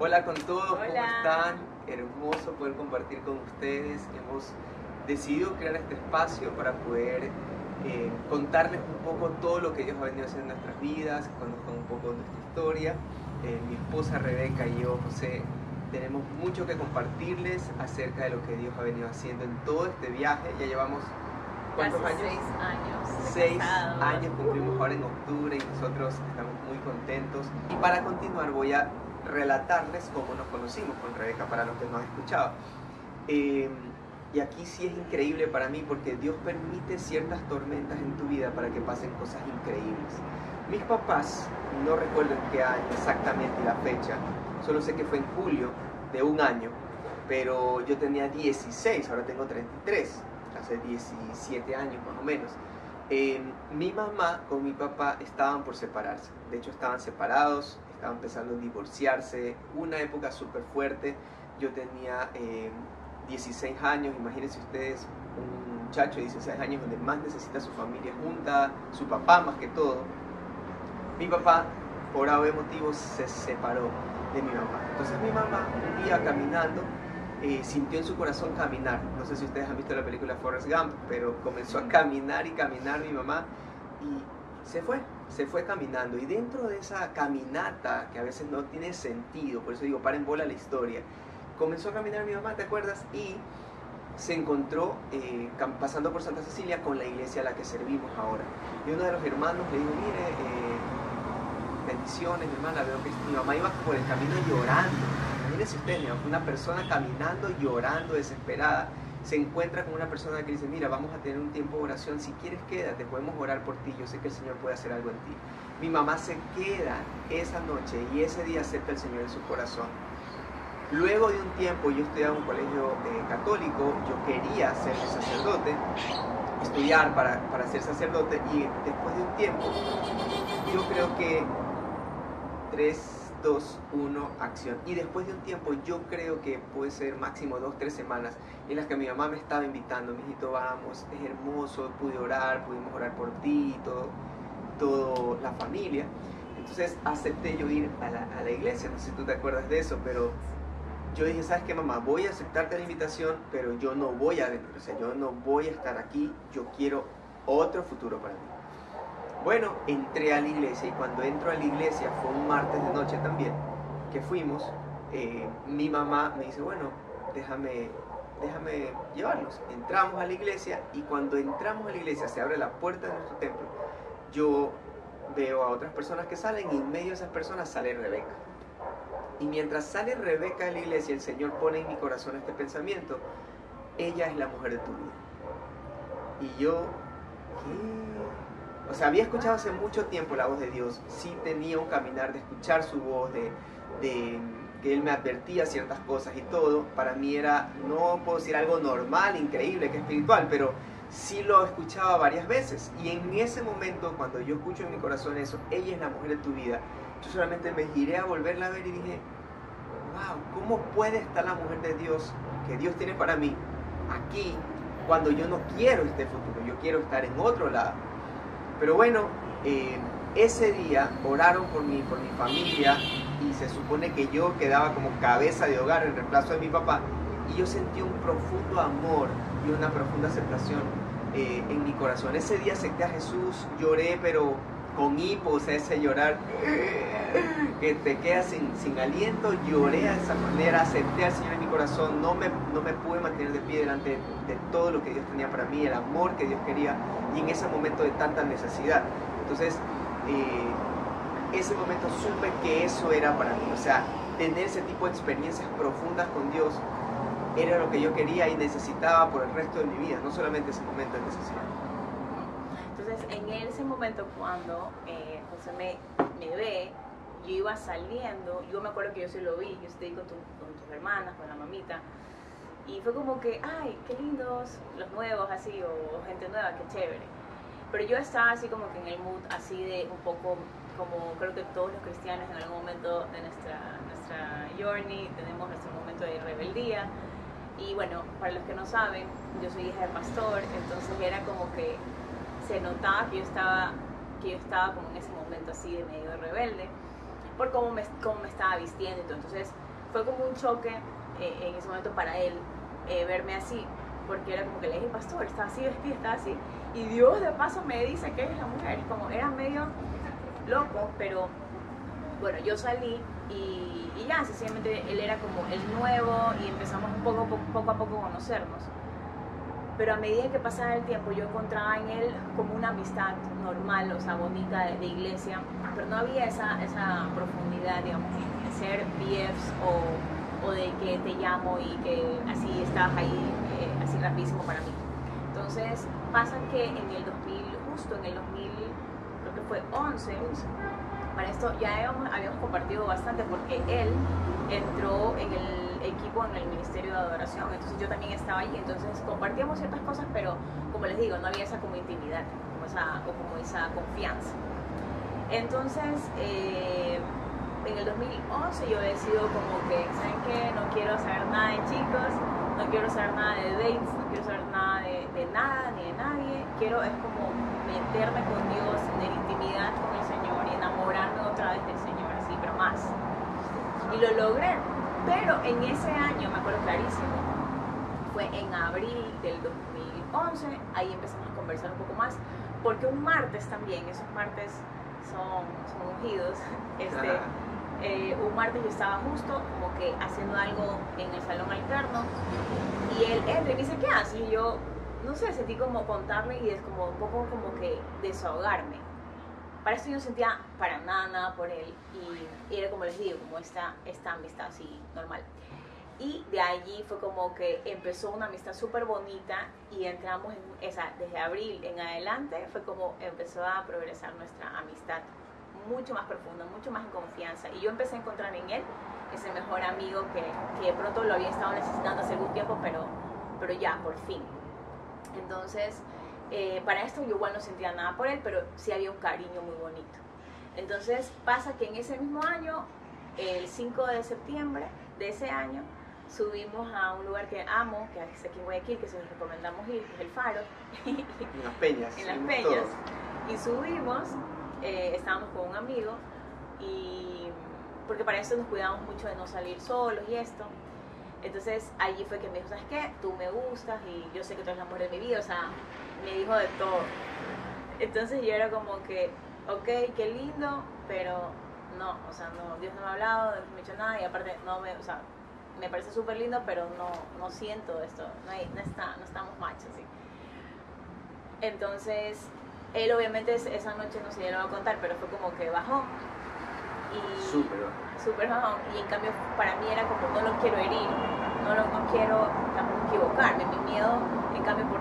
Hola con todos, ¿cómo Hola. están? Hermoso poder compartir con ustedes. Hemos decidido crear este espacio para poder eh, contarles un poco todo lo que Dios ha venido haciendo en nuestras vidas, que conozcan un poco nuestra historia. Eh, mi esposa Rebeca y yo, José, tenemos mucho que compartirles acerca de lo que Dios ha venido haciendo en todo este viaje. Ya llevamos ¿cuántos años? seis años. Seis casados. años cumplimos ahora en octubre y nosotros estamos muy contentos. Y para continuar voy a relatarles cómo nos conocimos con Rebeca para los que no han escuchado. Eh, y aquí sí es increíble para mí porque Dios permite ciertas tormentas en tu vida para que pasen cosas increíbles. Mis papás, no recuerdo en qué año exactamente la fecha, solo sé que fue en julio de un año, pero yo tenía 16, ahora tengo 33, hace 17 años más o menos. Eh, mi mamá con mi papá estaban por separarse, de hecho estaban separados, estaban empezando a divorciarse, una época súper fuerte, yo tenía eh, 16 años, imagínense ustedes un muchacho de 16 años donde más necesita su familia junta, su papá más que todo. Mi papá, por algún motivo, se separó de mi mamá. Entonces mi mamá, un día caminando, eh, sintió en su corazón caminar. No sé si ustedes han visto la película Forrest Gump, pero comenzó a caminar y caminar mi mamá y se fue, se fue caminando. Y dentro de esa caminata, que a veces no tiene sentido, por eso digo, para en bola la historia, comenzó a caminar mi mamá, ¿te acuerdas? Y se encontró eh, pasando por Santa Cecilia con la iglesia a la que servimos ahora. Y uno de los hermanos le dijo, mire, eh, bendiciones, mi hermana, veo que mi mamá iba por el camino llorando. Imagínense ustedes, una persona caminando, llorando, desesperada, se encuentra con una persona que dice, mira, vamos a tener un tiempo de oración, si quieres quédate, podemos orar por ti, yo sé que el Señor puede hacer algo en ti. Mi mamá se queda esa noche y ese día acepta el Señor en su corazón. Luego de un tiempo, yo estudiaba en un colegio eh, católico, yo quería ser sacerdote, estudiar para, para ser sacerdote y después de un tiempo, yo creo que 3, 2, 1, acción. Y después de un tiempo, yo creo que puede ser máximo 2, 3 semanas en las que mi mamá me estaba invitando, mijito, vamos, es hermoso, pude orar, pudimos orar por ti y todo, todo la familia. Entonces acepté yo ir a la, iglesia, no sé si tú te acuerdas de eso, pero yo dije, ¿sabes qué, mamá? Voy a aceptarte la invitación, pero yo no voy a venir, o sea, yo no voy a estar aquí, yo quiero otro futuro para mí. Bueno, entré a la iglesia y cuando entro a la iglesia, fue un martes de noche también, que fuimos, eh, mi mamá me dice, bueno, déjame, déjame llevarlos. Entramos a la iglesia y cuando entramos a la iglesia, se abre la puerta de nuestro templo, yo veo a otras personas que salen y en medio de esas personas sale Rebeca. Y mientras sale Rebeca de la iglesia, el Señor pone en mi corazón este pensamiento, ella es la mujer de tu vida. Y yo, ¿qué? O sea, había escuchado hace mucho tiempo la voz de Dios, sí tenía un caminar de escuchar su voz, de, que Él me advertía ciertas cosas y todo. Para mí era, no puedo decir algo normal, increíble, que espiritual, pero sí lo escuchaba varias veces. Y en ese momento, cuando yo escucho en mi corazón eso, ella es la mujer de tu vida, yo solamente me giré a volverla a ver y dije, wow, ¿cómo puede estar la mujer de Dios que Dios tiene para mí aquí cuando yo no quiero este futuro? Yo quiero estar en otro lado. Pero bueno, eh, ese día oraron por mí, por mi familia, y se supone que yo quedaba como cabeza de hogar en reemplazo de mi papá, y yo sentí un profundo amor y una profunda aceptación eh, en mi corazón. Ese día acepté a Jesús, lloré, pero con hipo, o sea, ese llorar que te queda sin, sin aliento, lloré de esa manera, acepté al Señor en mi corazón, no me, no me pude mantener de pie delante de, de todo lo que Dios tenía para mí, el amor que Dios quería, y en ese momento de tanta necesidad. Entonces, eh, ese momento supe que eso era para mí, o sea, tener ese tipo de experiencias profundas con Dios era lo que yo quería y necesitaba por el resto de mi vida, no solamente ese momento de necesidad. En ese momento cuando eh, José me, me ve, yo iba saliendo, yo me acuerdo que yo sí lo vi, yo estoy con, tu- con tus hermanas, con la mamita, y fue como que, ay, qué lindos los nuevos, así, o gente nueva, qué chévere. Pero yo estaba así como que en el mood, así de un poco, como creo que todos los cristianos en algún momento de nuestra, nuestra journey tenemos nuestro momento de rebeldía. Y bueno, para los que no saben, yo soy hija de pastor, entonces era como que se notaba que yo estaba, que yo estaba como en ese momento así de medio rebelde. por cómo me, cómo me estaba vistiendo. Entonces fue como un choque eh, en ese momento para él eh, verme así, porque era como que le dije, pastor, está así vestida, está así. Y Dios de paso me dice que es la mujer. Como era medio loco, pero bueno, yo salí y, y ya, sencillamente él era como el nuevo y empezamos un poco, poco, poco a poco a conocernos pero a medida que pasaba el tiempo yo encontraba en él como una amistad normal, o sea, bonita de, iglesia, pero no había esa, esa profundidad, digamos, de ser BFs o, o, de que te llamo y que así estás ahí, eh, así rapidísimo para mí. Entonces pasa que en el 2000, justo en el 2000, creo que fue 11, para esto ya habíamos, habíamos compartido bastante porque él entró en el equipo en el Ministerio de Adoración, entonces yo también estaba allí, entonces compartíamos ciertas cosas, pero como les digo, no había esa como intimidad como esa, o como esa confianza. Entonces, eh, en el 2011 yo decido como que, ¿saben qué? No quiero saber nada de chicos, no quiero saber nada de dates, no quiero saber nada de, de nada ni de nadie, quiero es como meterme con Dios, tener intimidad con el Señor y enamorarme otra vez del Señor, así, pero más. Y lo logré, pero en ese año, me acuerdo clarísimo, fue en abril del 2011, ahí empezamos a conversar un poco más, porque un martes también, esos martes son, son ungidos, este, eh, un martes yo estaba justo como que haciendo algo en el salón alterno y él entra y me dice, ¿qué haces? Y yo, no sé, sentí como contarle y es como un poco como que desahogarme. Para eso yo sentía para nada, nada por él y, era como les digo, como esta, esta amistad así normal. Y de allí fue como que empezó una amistad súper bonita y entramos en esa, desde abril en adelante fue como empezó a progresar nuestra amistad mucho más profunda, mucho más en confianza. Y yo empecé a encontrar en él ese mejor amigo que, que de pronto lo había estado necesitando hace algún tiempo, pero, pero ya, por fin. Entonces, eh, para esto yo igual no sentía nada por él, pero sí había un cariño muy bonito. Entonces pasa que en ese mismo año, el 5 de septiembre de ese año, subimos a un lugar que amo, que es aquí en Guayaquil, que se los recomendamos ir, que es el Faro. En las peñas. en las peñas. Y subimos, eh, estábamos con un amigo, y porque para eso nos cuidamos mucho de no salir solos y esto. Entonces allí fue que me dijo, ¿sabes qué? Tú me gustas y yo sé que tú eres la mujer de mi vida, o sea, me dijo de todo. Entonces yo era como que, ok, qué lindo, pero no, o sea, no, Dios no me ha hablado, no me ha dicho nada y aparte no me, o sea, me parece súper lindo, pero no, no siento esto, no, está, no estamos machos, así. Entonces, él obviamente esa noche no sé, ya lo va a contar, pero fue como que bajó. Y súper bajón. Y en cambio, para mí era como, no lo quiero herir, no, lo, no quiero tampoco equivocarme. Mi miedo, en cambio, por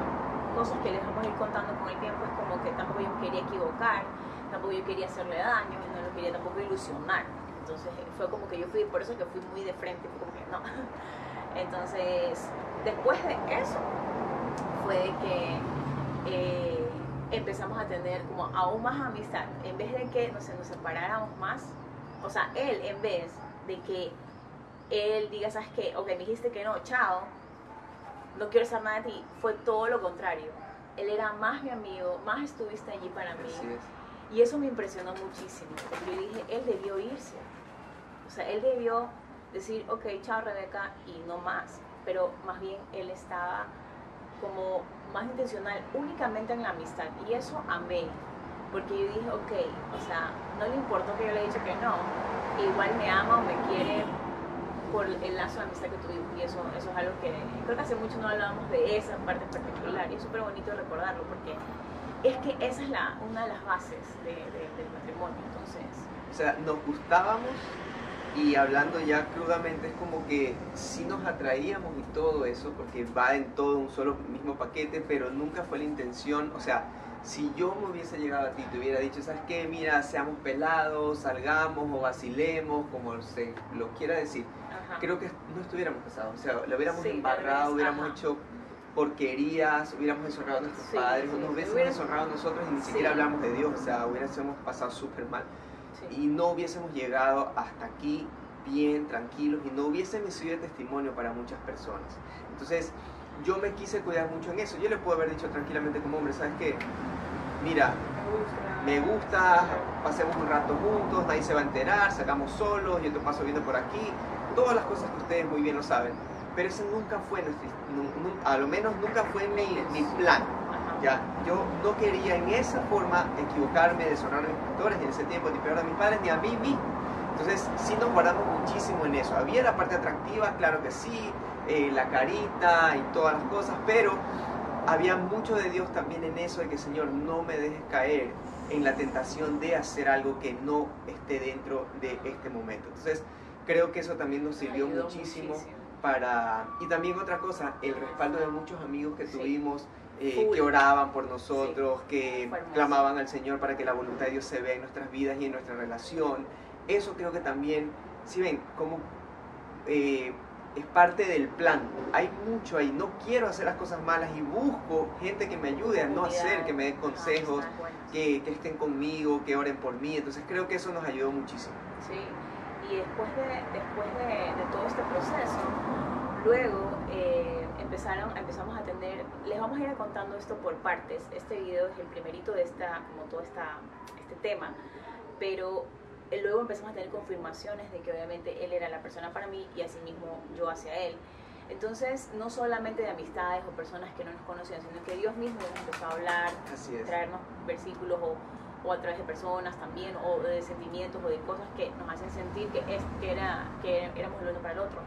cosas que les vamos a ir contando con el tiempo, es como que tampoco yo quería equivocar, tampoco yo quería hacerle daño, no lo quería tampoco ilusionar. Entonces fue como que yo fui, por eso que fui muy de frente, fue como que no. Entonces, después de eso, fue que eh, empezamos a tener como aún más amistad. En vez de que no sé, nos separáramos más, o sea, él en vez de que él diga, ¿sabes qué? Ok, me dijiste que no, chao, no quiero saber nada de ti, fue todo lo contrario. Él era más mi amigo, más estuviste allí para mí. Y eso me impresionó muchísimo, yo dije, él debió irse. O sea, él debió decir, ok, chao Rebeca, y no más. Pero más bien él estaba como más intencional únicamente en la amistad. Y eso amé, porque yo dije, ok, o sea, no le importó que yo le haya dicho que no, igual me ama o me quiere por el lazo de amistad que tuvimos y eso, eso es algo que creo que hace mucho no hablábamos de esa parte en particular y es súper bonito recordarlo porque es que esa es la, una de las bases de, del matrimonio entonces. O sea nos gustábamos y hablando ya crudamente es como que sí nos atraíamos y todo eso porque va en todo un solo mismo paquete pero nunca fue la intención o sea si yo me hubiese llegado a ti y te hubiera dicho, ¿sabes qué? Mira, seamos pelados, salgamos o vacilemos, como se lo quiera decir, creo que no estuviéramos casados. O sea, lo hubiéramos embarrado, hubiéramos hecho porquerías, hubiéramos deshonrado a nuestros padres, o nos hubiésemos deshonrado a nosotros y ni siquiera hablamos de Dios, o sea, hubiésemos pasado súper mal. Y no hubiésemos llegado hasta aquí bien, tranquilos, y no hubiésemos sido testimonio para muchas personas. Entonces, yo me quise cuidar mucho en eso. Yo le puedo haber dicho tranquilamente como hombre, ¿sabes qué? Mira, me gusta, pasemos un rato juntos, nadie se va a enterar, sacamos solos, yo te paso viendo por aquí, todas las cosas que ustedes muy bien lo saben. Pero eso nunca fue, nuestro, a lo menos nunca fue mi, mi plan. Ya, yo no quería en esa forma equivocarme, deshonorar a mis pastores, en ese tiempo, ni peor a mis padres, ni a mí mismo. Entonces, sí nos guardamos muchísimo en eso. Había la parte atractiva, claro que sí, eh, la carita y todas las cosas, pero había mucho de Dios también en eso, de que Señor, no me dejes caer en la tentación de hacer algo que no esté dentro de este momento. Entonces, creo que eso también nos sirvió muchísimo, para... Y también otra cosa, el respaldo de muchos amigos que tuvimos, eh, que oraban por nosotros, que clamaban al Señor para que la voluntad de Dios se vea en nuestras vidas y en nuestra relación. Eso creo que también, si ven, como eh, es parte del plan. Hay mucho ahí. No quiero hacer las cosas malas y busco gente que me ayude a no hacer, que me dé consejos, que, que, estén conmigo, que oren por mí. Entonces creo que eso nos ayudó muchísimo. Sí, y después de, después de, todo este proceso, luego eh, empezaron, empezamos a tener, les vamos a ir contando esto por partes. Este video es el primerito de esta, como todo esta, este tema, pero luego empezamos a tener confirmaciones de que obviamente él era la persona para mí y asimismo yo hacia él. Entonces, no solamente de amistades o personas que no nos conocían, sino que Dios mismo nos empezó a hablar, traernos versículos o, o, a través de personas también, o de sentimientos o de cosas que nos hacen sentir que, es, que, era, que éramos el uno para el otro.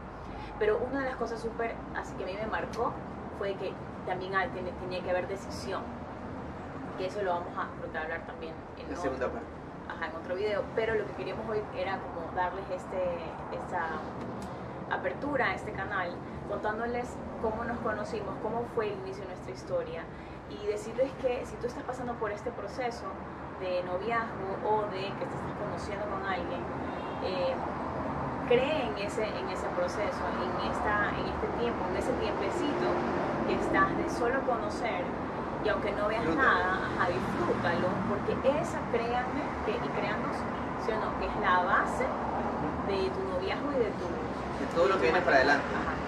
Pero una de las cosas súper, así que a mí me marcó, fue que también tenía que haber decisión. Que eso lo vamos a hablar también en la segunda parte en otro video, pero lo que queríamos hoy era como darles este, esta apertura a este canal, contándoles cómo nos conocimos, cómo fue el inicio de nuestra historia y decirles que si tú estás pasando por este proceso de noviazgo o de que te estás conociendo con alguien, eh, cree en ese, en ese proceso, en, esta, en este tiempo, en ese tiempecito que estás de solo conocer y aunque no veas nada, ajá, disfrútalo, porque esa, créanme, que, y créanos, ¿sí o no? que es la base de tu noviazgo y de tu... De todo lo que viene para adelante. Ajá,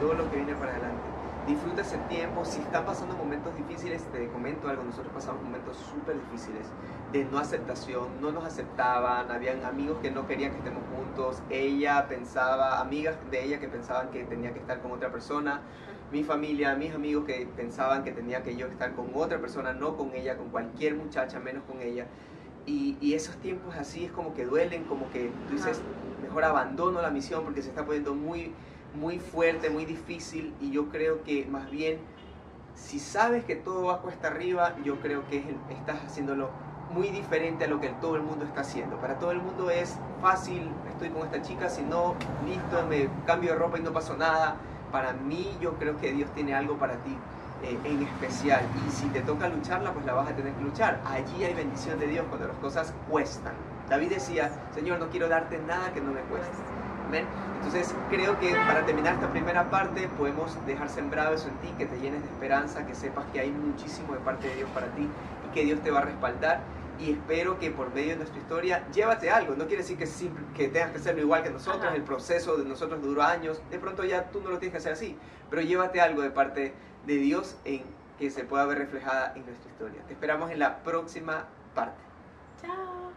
todo lo que viene para adelante. Disfruta ese tiempo. Si están pasando momentos difíciles, te comento algo. Nosotros pasamos momentos súper difíciles de no aceptación. No nos aceptaban. Habían amigos que no querían que estemos juntos. Ella pensaba, amigas de ella que pensaban que tenía que estar con otra persona mi familia, mis amigos que pensaban que tenía que yo estar con otra persona, no con ella, con cualquier muchacha, menos con ella. Y, y esos tiempos así es como que duelen, como que tú dices, mejor abandono la misión porque se está poniendo muy, muy fuerte, muy difícil. Y yo creo que más bien, si sabes que todo va cuesta arriba, yo creo que estás haciéndolo muy diferente a lo que todo el mundo está haciendo. Para todo el mundo es fácil, estoy con esta chica, si no, listo, me cambio de ropa y no pasó nada para mí yo creo que Dios tiene algo para ti eh, en especial y si te toca lucharla, pues la vas a tener que luchar. Allí hay bendición de Dios cuando las cosas cuestan. David decía, Señor, no quiero darte nada que no me cueste. Entonces creo que para terminar esta primera parte podemos dejar sembrado eso en ti, que te llenes de esperanza, que sepas que hay muchísimo de parte de Dios para ti y que Dios te va a respaldar y espero que por medio de nuestra historia llévate algo. No quiere decir que, que tengas que hacerlo igual que nosotros, el proceso de nosotros duró años, de pronto ya tú no lo tienes que hacer así, pero llévate algo de parte de Dios en que se pueda ver reflejada en nuestra historia. Te esperamos en la próxima parte. Chao.